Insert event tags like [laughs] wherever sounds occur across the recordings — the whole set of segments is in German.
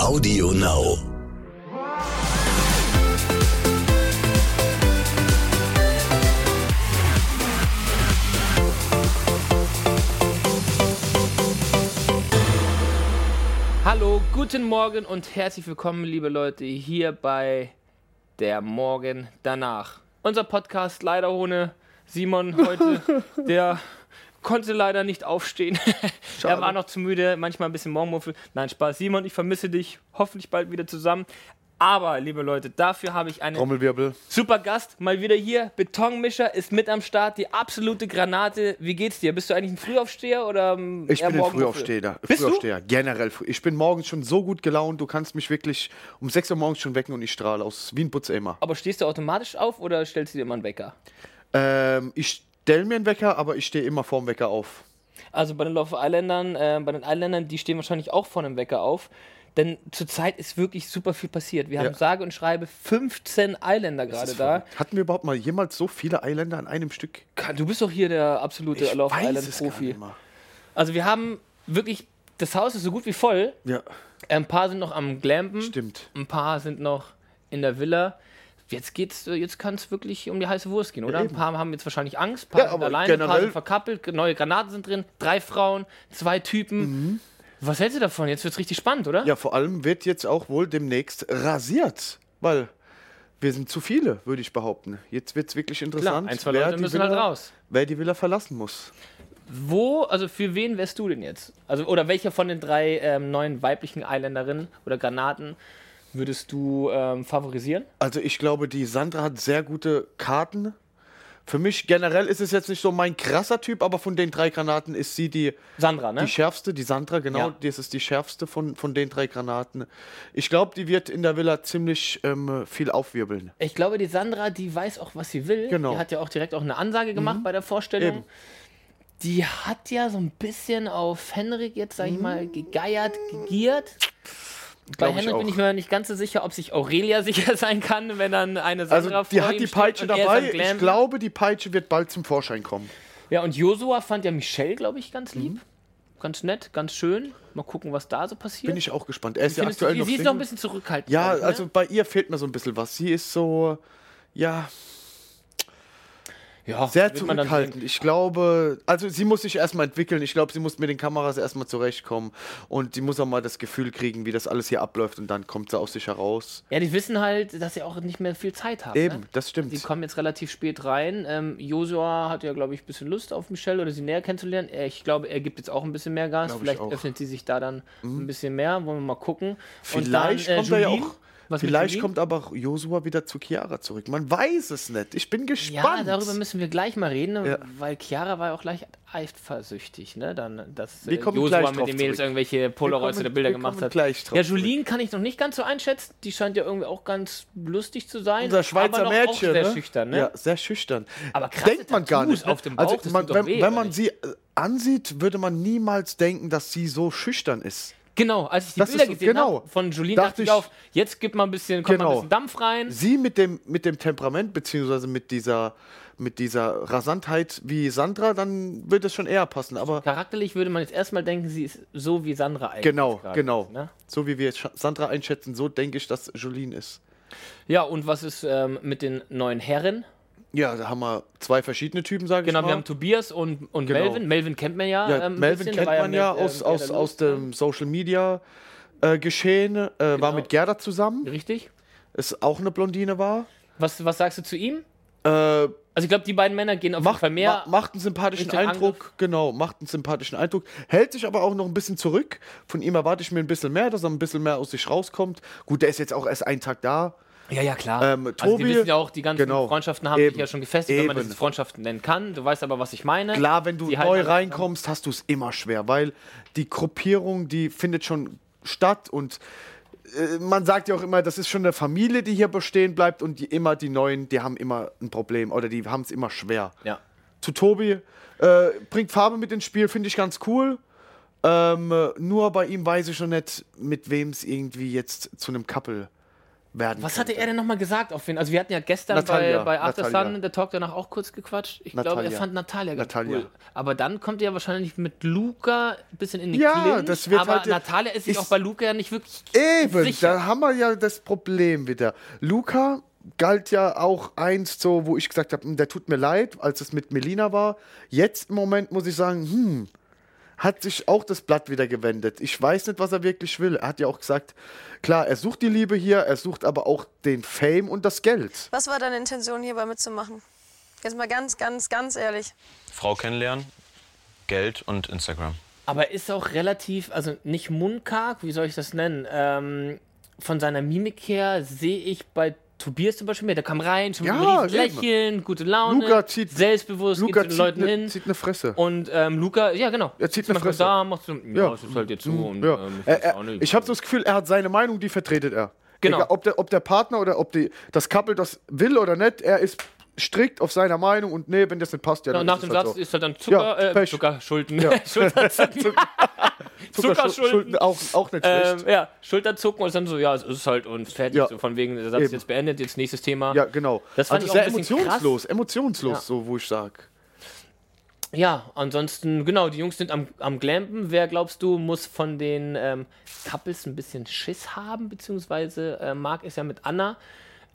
Audio Now. Hallo, guten Morgen und herzlich willkommen, liebe Leute, hier bei der Morgen danach. Unser Podcast leider ohne Simon heute, [laughs] der konnte leider nicht aufstehen. [laughs] er war noch zu müde, manchmal ein bisschen Morgenmuffel. Nein, Spaß. Simon, ich vermisse dich. Hoffentlich bald wieder zusammen. Aber, liebe Leute, dafür habe ich einen Trommelwirbel. super Gast. Mal wieder hier. Betonmischer ist mit am Start. Die absolute Granate. Wie geht's dir? Bist du eigentlich ein Frühaufsteher oder ähm, Ich bin ein? Frühaufsteher. Bist du? Frühaufsteher. Generell. früh- Ich bin morgens schon so gut gelaunt, du kannst mich wirklich um 6 Uhr morgens schon wecken und ich strahle aus wie ein Putzeimer. Aber stehst du automatisch auf oder stellst du dir immer einen Wecker? Ähm, ich stelle mir einen Wecker, aber ich stehe immer vorm Wecker auf. Also bei den Love Islandern, äh, bei den Islandern, die stehen wahrscheinlich auch vor einem Wecker auf. Denn zurzeit ist wirklich super viel passiert. Wir Ja. haben sage und schreibe 15 Islander gerade da. Hatten wir überhaupt mal jemals so viele Eiländer an einem Stück? Du bist doch hier der absolute Ich Love weiß Island es gar Profi. nicht mehr. Also wir haben wirklich, das Haus ist so gut wie voll. Ja, Ein paar sind noch am Glampen. stimmt. Ein paar sind noch in der Villa. Jetzt geht's, äh, jetzt kann es wirklich um die heiße Wurst gehen, oder? Ein eben. paar haben jetzt wahrscheinlich Angst, ein paar Ja, sind alleine, ein paar sind verkappelt, neue Granaten sind drin, drei Frauen, zwei Typen. Was hältst du davon? Jetzt wird's richtig spannend, oder? Mhm. Ja, vor allem wird jetzt auch wohl demnächst rasiert, weil wir sind zu viele, würde ich behaupten. Jetzt wird es wirklich Klar, interessant, ein, zwei Leute die müssen halt Villa, raus. wer die Villa verlassen muss. Wo, also für wen wärst du denn jetzt? Also, oder welcher von den drei ähm, neuen weiblichen Islanderinnen oder Granaten würdest du ähm, favorisieren? Also ich glaube, die Sandra hat sehr gute Karten. Für mich generell ist es jetzt nicht so mein krasser Typ, aber von den drei Granaten ist sie die, Sandra, ne? die schärfste, die Sandra, genau, Ja. das ist die schärfste von, von den drei Granaten. Ich glaube, die wird in der Villa ziemlich ähm, viel aufwirbeln. Ich glaube, die Sandra, die weiß auch, was sie will. Genau. Die hat ja auch direkt auch eine Ansage gemacht bei der Vorstellung. Eben. Die hat ja so ein bisschen auf Henrik jetzt, sag ich mal, gegeiert, gegiert. Bei Henrik bin ich mir nicht ganz so sicher, ob sich Aurelia [laughs] sicher sein kann, wenn dann eine Sandra Also die hat die Peitsche dabei. Ich glaube, die Peitsche wird bald zum Vorschein kommen. Ja, und Josua fand ja Michelle, glaube ich, ganz lieb. Mhm. Ganz nett, ganz schön. Mal gucken, was da so passiert. Bin ich auch gespannt. Er ist ja du, aktuell sie noch sie ist noch ein bisschen zurückhaltend. Ja, ich, ne? also bei ihr fehlt mir so ein bisschen was. Sie ist so, ja, ja, sehr zurückhaltend. Ich glaube, also sie muss sich erstmal entwickeln. Ich glaube, sie muss mit den Kameras erstmal zurechtkommen und sie muss auch mal das Gefühl kriegen, wie das alles hier abläuft und dann kommt sie aus sich heraus. Ja, die wissen halt, dass sie auch nicht mehr viel Zeit haben. Eben, Ne? das stimmt. Die kommen jetzt relativ spät rein. Ähm, Josua hat ja, glaube ich, ein bisschen Lust auf Michelle oder sie näher kennenzulernen. Ich glaube, er gibt jetzt auch ein bisschen mehr Gas. Glaub ich Vielleicht. Mhm. öffnet sie sich da dann ein bisschen mehr. Wollen wir mal gucken. Vielleicht Und dann, äh, kommt er ja Julien. auch. Was Vielleicht kommt aber auch Josua wieder zu Chiara zurück. Man weiß es nicht. Ich bin Ja, gespannt. darüber müssen wir gleich mal reden, Ja. weil Chiara war ja auch gleich eifersüchtig, ne? Dann, dass äh, Josua mit den Mädels zurück. irgendwelche Polaroids kommen- oder Bilder wir gemacht hat. gleich drauf ja. Julien kann ich noch nicht ganz so einschätzen. Die scheint ja irgendwie auch ganz lustig zu sein. Unser Schweizer aber Mädchen, auch sehr ne? schüchtern, ne? Ja, sehr schüchtern. Aber krasse denkt man gar nicht. ne? auf dem Bauch, also man, wenn, weh, wenn man sie ansieht, würde man niemals denken, dass sie so schüchtern ist. Genau, als ich die Das Bilder ist gesehen genau. habe von Julien, Dachte dachte ich ich- auf, jetzt gibt mal ein bisschen, kommt mal ein Genau. bisschen Dampf rein. Sie mit dem, mit dem Temperament, beziehungsweise mit dieser, mit dieser Rasantheit wie Sandra, dann wird es schon eher passen. Aber Charakterlich würde man jetzt erstmal denken, sie ist so wie Sandra eigentlich. genau, genau. ist, ne? So wie wir Sandra einschätzen, so denke ich, dass Jolene ist. Ja, und was ist ähm, mit den neuen Herren? Ja, da haben wir zwei verschiedene Typen, sage Genau, ich mal. wir haben Tobias und, und Genau. Melvin. Melvin kennt man ja. Ja, ähm, Melvin bisschen. kennt war man ja mit, aus, ähm, aus, aus Lust, dem Social Media äh, Geschehen. Äh, War Genau. mit Gerda zusammen, Richtig. ist auch eine Blondine war. Was, was sagst du zu ihm? Äh, Also ich glaube, die beiden Männer gehen auf jeden macht, Fall mehr. ma macht einen sympathischen Eindruck, Angriff. genau, macht einen sympathischen Eindruck, hält sich aber auch noch ein bisschen zurück. Von ihm erwarte ich mir ein bisschen mehr, dass er ein bisschen mehr aus sich rauskommt. Gut, der ist jetzt auch erst einen Tag da. Ja, ja, klar. Ähm, also Tobi- die wissen ja auch, die ganzen genau. Freundschaften haben Eben. sich ja schon gefestigt, wenn man Eben. das Freundschaften nennen kann. Du weißt aber, was ich meine. Klar, wenn du Die neu alles reinkommst, hast du es immer schwer, weil die Gruppierung, die findet schon statt und äh, man sagt ja auch immer, das ist schon eine Familie, die hier bestehen bleibt und die immer die Neuen, die haben immer ein Problem oder die haben es immer schwer. Ja. Zu Tobi, äh, bringt Farbe mit ins Spiel, finde ich ganz cool. Ähm, äh, nur bei ihm weiß ich schon nicht, mit wem es irgendwie jetzt zu einem Couple werden Was hatte könnte. er denn nochmal gesagt? Auf wen? Also wir hatten ja gestern Natalia, bei, bei After Natalia. Sun der Talk danach auch kurz gequatscht. Ich glaube, er fand Natalia ganz Natalia. cool. Aber dann kommt er wahrscheinlich mit Luca ein bisschen in die Ja, Clinch. das wird aber halt- Natalia ist sich auch bei Luca ja nicht wirklich Eben, sicher. da haben wir ja das Problem wieder. Luca galt ja auch einst so, wo ich gesagt habe, der tut mir leid, als es mit Melina war. Jetzt im Moment muss ich sagen, hm, hat sich auch das Blatt wieder gewendet. Ich weiß nicht, was er wirklich will. Er hat ja auch gesagt, klar, er sucht die Liebe hier, er sucht aber auch den Fame und das Geld. Was war deine Intention hierbei mitzumachen? Jetzt mal ganz, ganz, ganz ehrlich. Frau kennenlernen, Geld und Instagram. Aber ist auch relativ, also nicht mundkarg, wie soll ich das nennen? Ähm, von seiner Mimik her sehe ich bei Tobias zum Beispiel mehr. Der kam rein, schon mit Ja, eben. Lächeln, gute Laune, Luca zieht- selbstbewusst, Luca geht zu den Leuten eine hin. zieht eine Fresse. Und ähm, Luca, ja genau. Er zieht eine Fresse. Da, macht so, ja, Ja. ist halt jetzt so. Und, Ja. ähm, ich nicht. ich habe so das Gefühl, er hat seine Meinung, die vertretet er. Genau. Egal, ob, der, ob der Partner oder ob die, das Couple das will oder nicht, er ist strikt auf seiner Meinung und nee, wenn das nicht passt, ja, und dann nach dem halt Satz so. ist halt dann Zucker, Ja, [laughs] äh. [laughs] Zuckerschulden. Ja. Schulterzucken. Zuckerschulden Zuckerschulden. auch, auch nicht schlecht. Ähm, ja, Schulterzucken und dann so, ja, es ist halt und fertig. Ja. So von wegen, der Satz ist jetzt beendet, jetzt nächstes Thema. ja, genau. Das fand also ich auch sehr ein emotionslos, emotionslos, Ja. so wo ich sag. Ja, ansonsten, genau, die Jungs sind am, am Glampen. Wer glaubst du, muss von den ähm, Couples ein bisschen Schiss haben? Beziehungsweise äh, Marc ist ja mit Anna.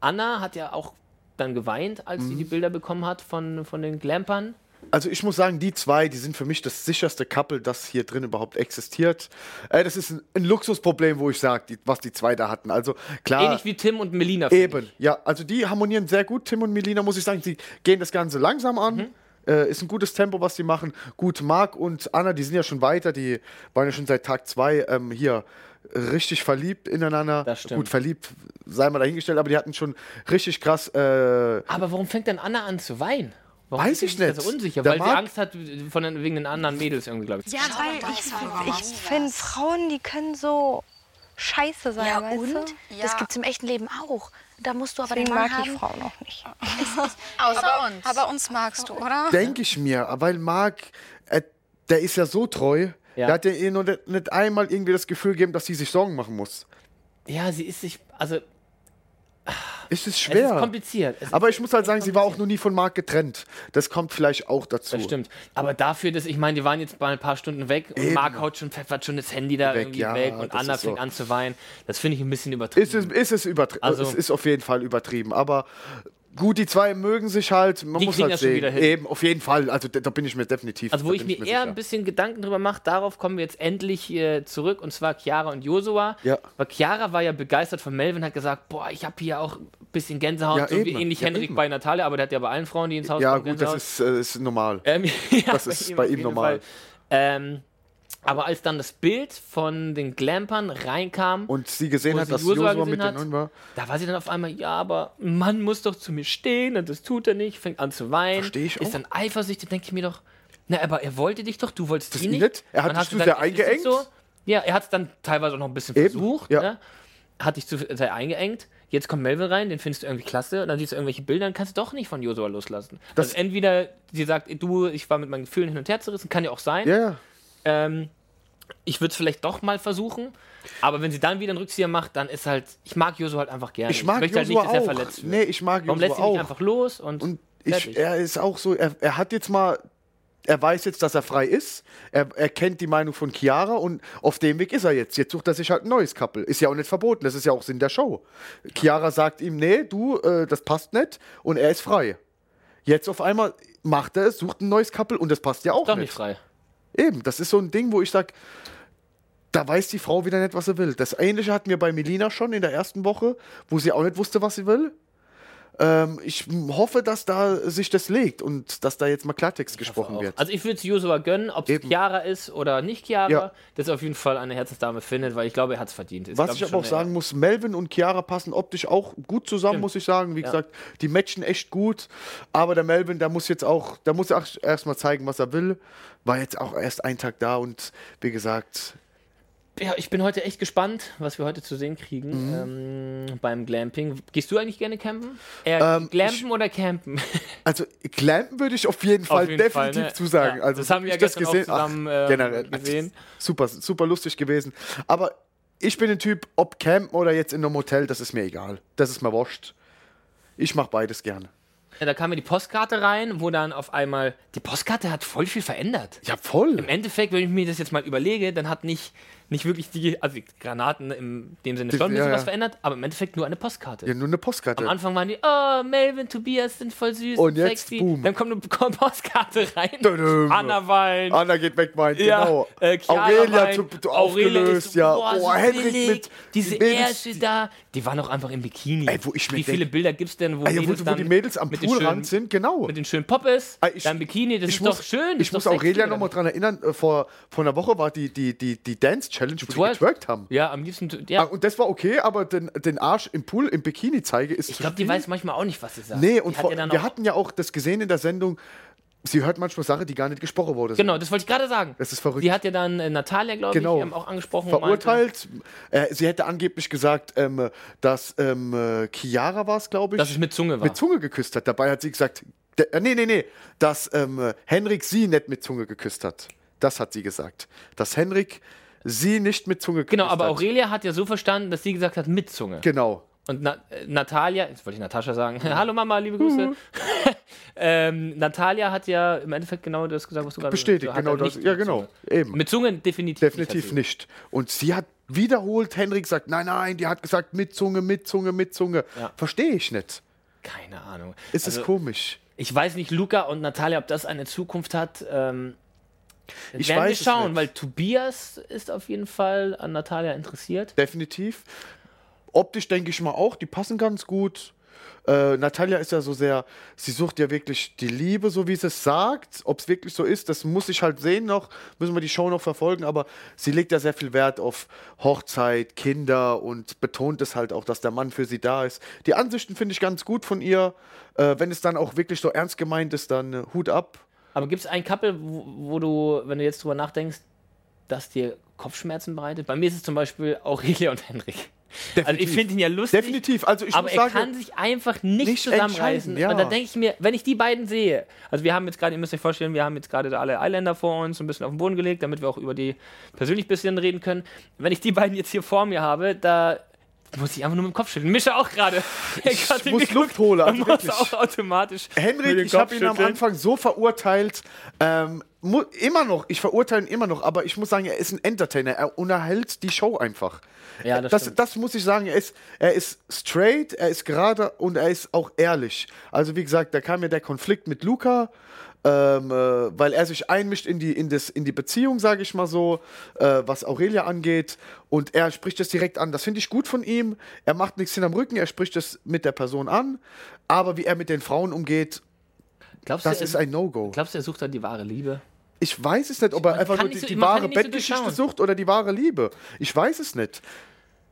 Anna hat ja auch dann geweint, als Mhm. sie die Bilder bekommen hat von, von den Glampern. Also ich muss sagen, die zwei, die sind für mich das sicherste Couple, das hier drin überhaupt existiert. Äh, das ist ein, ein Luxusproblem, wo ich sage, was die zwei da hatten. Also klar. Ähnlich wie Tim und Melina. Eben, ich. ja. Also die harmonieren sehr gut, Tim und Melina, muss ich sagen. Sie gehen das Ganze langsam an. Mhm. Äh, ist ein gutes Tempo, was sie machen. Gut, Marc und Anna, die sind ja schon weiter. Die waren ja schon seit Tag zwei ähm, hier richtig verliebt ineinander. Das stimmt. Gut, verliebt sei mal dahingestellt, aber die hatten schon richtig krass. Äh, Aber warum fängt denn Anna an zu weinen? Warum Weiß ich nicht. so unsicher, Der weil sie Angst hat von den, wegen den anderen Mädels irgendwie, glaube ich. Ja, weil ich, ich finde, Frauen, die können so scheiße sein, Ja, weißt und? du? Das gibt's im echten Leben auch. Da musst du aber Deswegen den Mann mag ich haben. Frauen auch nicht. [laughs] Außer uns. Aber uns magst du, oder? Denke ich mir, weil Marc, äh, der ist ja so treu. Ja. Der hat ja ihr nur nicht, nicht einmal irgendwie das Gefühl gegeben, dass sie sich Sorgen machen muss. Ja, sie ist sich, also Ist es es ist schwer. kompliziert. Es Aber ist ich muss halt sagen, sie war auch noch nie von Marc getrennt. Das kommt vielleicht auch dazu. Das stimmt. Aber dafür, dass ich meine, die waren jetzt mal ein paar Stunden weg und Eben. Marc haut schon, pfeffert schon das Handy da Weg, irgendwie ja, weg und Anna ist so. fängt an zu weinen. Das finde ich ein bisschen übertrieben. Ist es, ist es übertrieben? Also- es ist auf jeden Fall übertrieben. Aber gut, die zwei mögen sich halt. Man Die muss halt das schon sehen. wieder hin. Eben, auf jeden Fall. Also da, da bin ich mir definitiv. Also wo ich bin mir eher sicher. ein bisschen Gedanken drüber mache, darauf kommen wir jetzt endlich äh, zurück und zwar Chiara und Josua. Ja. Weil Chiara war ja begeistert von Melvin, hat gesagt, boah, ich habe hier auch ein bisschen Gänsehaut, Ja, so wie ähnlich Ja, Henrik eben. bei Natalia, aber der hat ja bei allen Frauen, die ins Haus Ja, kommen, gut, das Gänsehaut. ist, äh, ist normal. Ähm, [laughs] ja, Das ist bei auf ihm normal. Ähm, aber als dann das Bild von den Glampern reinkam, Und sie gesehen hat, sie dass Josua Josua mit den hat. neuen war. da war sie dann auf einmal, ja, aber Mann muss doch zu mir stehen und das tut er nicht, fängt an zu weinen, Versteh ich ist auch. dann eifersüchtig, denke ich mir doch, na, aber er wollte dich doch, du wolltest Das ihn nicht. nicht? Er hat dich zu sehr ist eingeengt? So. Ja, er hat es dann teilweise auch noch ein bisschen Eben, versucht, ja. ne? hat dich zu sehr eingeengt. Jetzt kommt Melvin rein, den findest du irgendwie klasse. Und dann siehst du irgendwelche Bilder, dann kannst du doch nicht von Josua loslassen. Das- also entweder sie sagt, du, ich war mit meinen Gefühlen hin und her zerrissen, kann ja auch sein. Ja. Ähm, ich würde es vielleicht doch mal versuchen. Aber wenn sie dann wieder einen Rückzieher macht, dann ist halt, ich mag Josua halt einfach gerne. Ich mag möchte halt nicht, dass er auch. verletzt wird. Nee, ich mag Warum Josua lässt sie nicht auch. einfach los und, Und ich, er ist auch so, er, er hat jetzt mal, er weiß jetzt, dass er frei ist. Er, er kennt die Meinung von Chiara und auf dem Weg ist er jetzt. Jetzt sucht er sich halt ein neues Couple. Ist ja auch nicht verboten, das ist ja auch Sinn der Show. Chiara sagt ihm, nee, du, äh, das passt nicht und er ist frei. Jetzt auf einmal macht er es, sucht ein neues Couple und das passt ja auch doch nicht. nicht frei. Eben, das ist so ein Ding, wo ich sage, da weiß die Frau wieder nicht, was sie will. Das Ähnliche hatten wir bei Melina schon in der ersten Woche, wo sie auch nicht wusste, was sie will. Ähm, ich hoffe, dass da sich das legt und dass da jetzt mal Klartext gesprochen Auch. wird. Also ich würde es Josua gönnen, ob es. Chiara ist oder nicht Chiara, Ja. dass er auf jeden Fall eine Herzensdame findet, weil ich glaube, er hat es verdient. Ist, Was ich aber auch sagen muss, Melvin und Chiara passen optisch auch gut zusammen, Stimmt. muss ich sagen. Wie Ja. gesagt, die matchen echt gut. Aber der Melvin, der muss jetzt auch, der muss erstmal zeigen, was er will. War jetzt auch erst ein Tag da und wie gesagt, Ja, ich bin heute echt gespannt, was wir heute zu sehen kriegen Mhm. ähm, beim Glamping. Gehst du eigentlich gerne campen? Eher Ähm, Glampen oder campen? [laughs] Also Clampen würde ich auf jeden Fall jeden Fall, definitiv ne? zusagen. Ja, also das haben wir ich ja gestern auch zusammen, äh, generell gesehen. Super, super lustig gewesen. Aber ich bin ein Typ, ob campen oder jetzt in einem Hotel, das ist mir egal. Das ist mir wurscht. Ich mache beides gerne. Ja, da kam mir die Postkarte rein, wo dann auf einmal. Die Postkarte hat voll viel verändert. Ja, voll. Im Endeffekt, wenn ich mir das jetzt mal überlege, dann hat nicht, nicht wirklich die, also die Granaten im dem Sinne schon ein bisschen ja, was ja. verändert, aber im Endeffekt nur eine Postkarte. Ja, nur eine Postkarte. Am Anfang waren die, oh, Melvin, Tobias sind voll süß Und jetzt, sexy. boom. Dann kommt eine Postkarte rein. Dödüm. Anna weint. Anna geht weg, meint, Ja, genau. äh, Aurelia weint. zu, zu Aurelia aufgelöst, so, ja. Boah, oh, so Henrik mit Diese Ärsche da, die waren auch einfach im Bikini. Ey, wo ich Wie viele denk- Bilder gibt's denn, wo, ja, wo, wo die Mädels am Poolrand sind, genau. mit den schönen Poppes, ich- dann Bikini, das ist muss, doch schön. Ich muss Aurelia nochmal dran erinnern, äh, vor, vor einer Woche war die, die, die, die Dance-Challenge, wo Twerk. getwerkt haben. Ja, am liebsten, Ah, ja. und das war okay, aber den, den Arsch im Pool, im Bikini zeige, ist Ich glaube, die weiß manchmal auch nicht, was sie sagt. Nee, Die und hat vor, wir hatten ja auch das gesehen in der Sendung, sie hört manchmal Sachen, die gar nicht gesprochen wurden. Genau, das wollte ich gerade sagen. Das ist verrückt. Die hat ja dann äh, Natalia, glaube Genau. ich, ähm, auch angesprochen. meinte- verurteilt. Äh, sie hätte angeblich gesagt, ähm, dass ähm, äh, Chiara war es, glaube ich, Dass es mit Zunge war. mit Zunge geküsst hat. Dabei hat sie gesagt, der, äh, nee, nee, nee, dass ähm, äh, Henrik sie nicht mit Zunge geküsst hat. Das hat sie gesagt. Dass Henrik sie nicht mit Zunge Genau, aber Aurelia hat ja so verstanden, dass sie gesagt hat, mit Zunge. Genau. Und Na äh, Natalia, jetzt wollte ich Natascha sagen, [laughs] hallo Mama, liebe Grüße. [laughs] ähm, Natalia hat ja im Endeffekt genau das gesagt, was du gerade Bestätigt, genau das. Ja, mit genau. Zunge. Eben. Mit Zunge definitiv, Definitiv nicht. nicht. Und sie hat wiederholt, Henrik sagt, nein, nein, die hat gesagt, mit Zunge, mit Zunge, mit Zunge. Ja. Verstehe ich nicht. Keine Ahnung. Ist Also, es komisch? Ich weiß nicht, Luca und Natalia, ob das eine Zukunft hat. Ähm, Ich werden weiß wir schauen, weil Tobias ist auf jeden Fall an Natalia interessiert. definitiv. Optisch denke ich mal auch, die passen ganz gut. Äh, Natalia ist ja so sehr, sie sucht ja wirklich die Liebe, so wie sie es sagt. Ob es wirklich so ist, das muss ich halt sehen noch, müssen wir die Show noch verfolgen, aber sie legt ja sehr viel Wert auf Hochzeit, Kinder und betont es halt auch, dass der Mann für sie da ist. Die Ansichten finde ich ganz gut von ihr. Äh, wenn es dann auch wirklich so ernst gemeint ist, dann äh, Hut ab. Aber gibt es ein Couple, wo, wo du, wenn du jetzt drüber nachdenkst, das dir Kopfschmerzen bereitet? Bei mir ist es zum Beispiel Aurelia [laughs] und Henrik. Also ich Definitiv. finde ihn ja lustig. Definitiv. Also ich aber er sagen, kann sich einfach nicht, nicht zusammenreißen. ja. Und da denke ich mir, wenn ich die beiden sehe, also wir haben jetzt gerade, ihr müsst euch vorstellen, wir haben jetzt gerade alle Eiländer vor uns ein bisschen auf den Boden gelegt, damit wir auch über die persönlich ein bisschen reden können. Wenn ich die beiden jetzt hier vor mir habe, da muss ich einfach nur mit dem Kopf schütteln. Mischa auch gerade. Ich muss Luft holen, also muss auch automatisch. Henrik, ich habe ihn am. Anfang so verurteilt. Ähm, immer noch, ich verurteile ihn immer noch, aber ich muss sagen, er ist ein Entertainer. Er unterhält die Show einfach. Ja, das das, das muss ich sagen. Er ist, er ist straight, er ist gerade und er ist auch ehrlich. Also, wie gesagt, da kam ja der Konflikt mit Luca. Ähm, äh, weil er sich einmischt in die, in das, in die Beziehung, sage ich mal so, äh, was Aurelia angeht. Und er spricht das direkt an. Das finde ich gut von ihm. Er macht nichts hinterm Rücken, er spricht das mit der Person an. Aber wie er mit den Frauen umgeht, Glaubst das du, ist ein No-Go. glaubst du, er sucht dann die wahre Liebe? Ich weiß es nicht, ob er Man einfach nur die, so- die wahre so Bettgeschichte sucht oder die wahre Liebe. Ich weiß es nicht.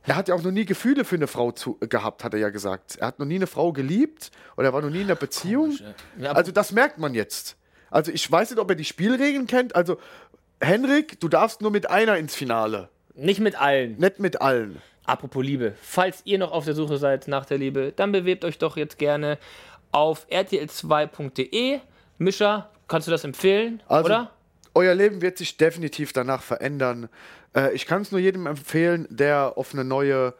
Er hat ja auch noch nie Gefühle für eine Frau zu, gehabt, hat er ja gesagt. Er hat noch nie eine Frau geliebt oder er war noch nie in einer Beziehung. Ja, Also das merkt man jetzt. Also ich weiß nicht, ob er die Spielregeln kennt. Also Henrik, du darfst nur mit einer ins Finale, Nicht mit allen. nicht mit allen. Apropos Liebe, falls ihr noch auf der Suche seid nach der Liebe, dann bewerbt euch doch jetzt gerne auf rtl2.de. Mischa, kannst du das empfehlen, Also, oder? Euer Leben wird sich definitiv danach verändern. Äh, ich kann es nur jedem empfehlen, der auf eine neue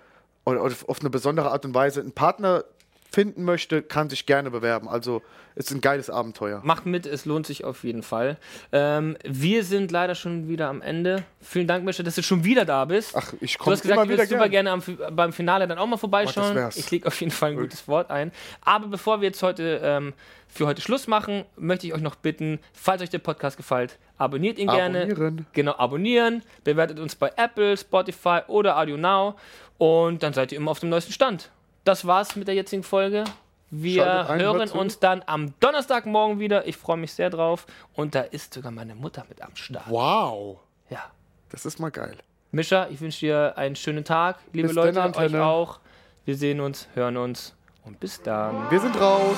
oder auf eine besondere Art und Weise einen Partner finden möchte, kann sich gerne bewerben. Also es ist ein geiles Abenteuer. Macht mit, es lohnt sich auf jeden Fall. Ähm, wir sind leider schon wieder am Ende. Vielen Dank, Mischa, dass du schon wieder da bist. Ach, ich Du komme hast gesagt, immer du wieder würdest super gern. gerne am, beim Finale dann auch mal vorbeischauen. wär's. ich lege auf jeden Fall ein gutes Wort ein. Aber bevor wir jetzt heute ähm, für heute Schluss machen, möchte ich euch noch bitten, falls euch der Podcast gefällt, abonniert ihn gerne. Abonnieren. Genau, abonnieren. Bewertet uns bei Apple, Spotify oder Audio Now. Und dann seid ihr immer auf dem neuesten Stand. Das war's mit der jetzigen Folge. Wir ein, hören uns dann am Donnerstagmorgen wieder. Ich freue mich sehr drauf. Und da ist sogar meine Mutter mit am Start. Wow, Ja. das ist mal geil. Mischa, ich wünsche dir einen schönen Tag. Liebe Bis Leute, dann, euch auch. Wir sehen uns, hören uns und bis dann. Wir sind raus.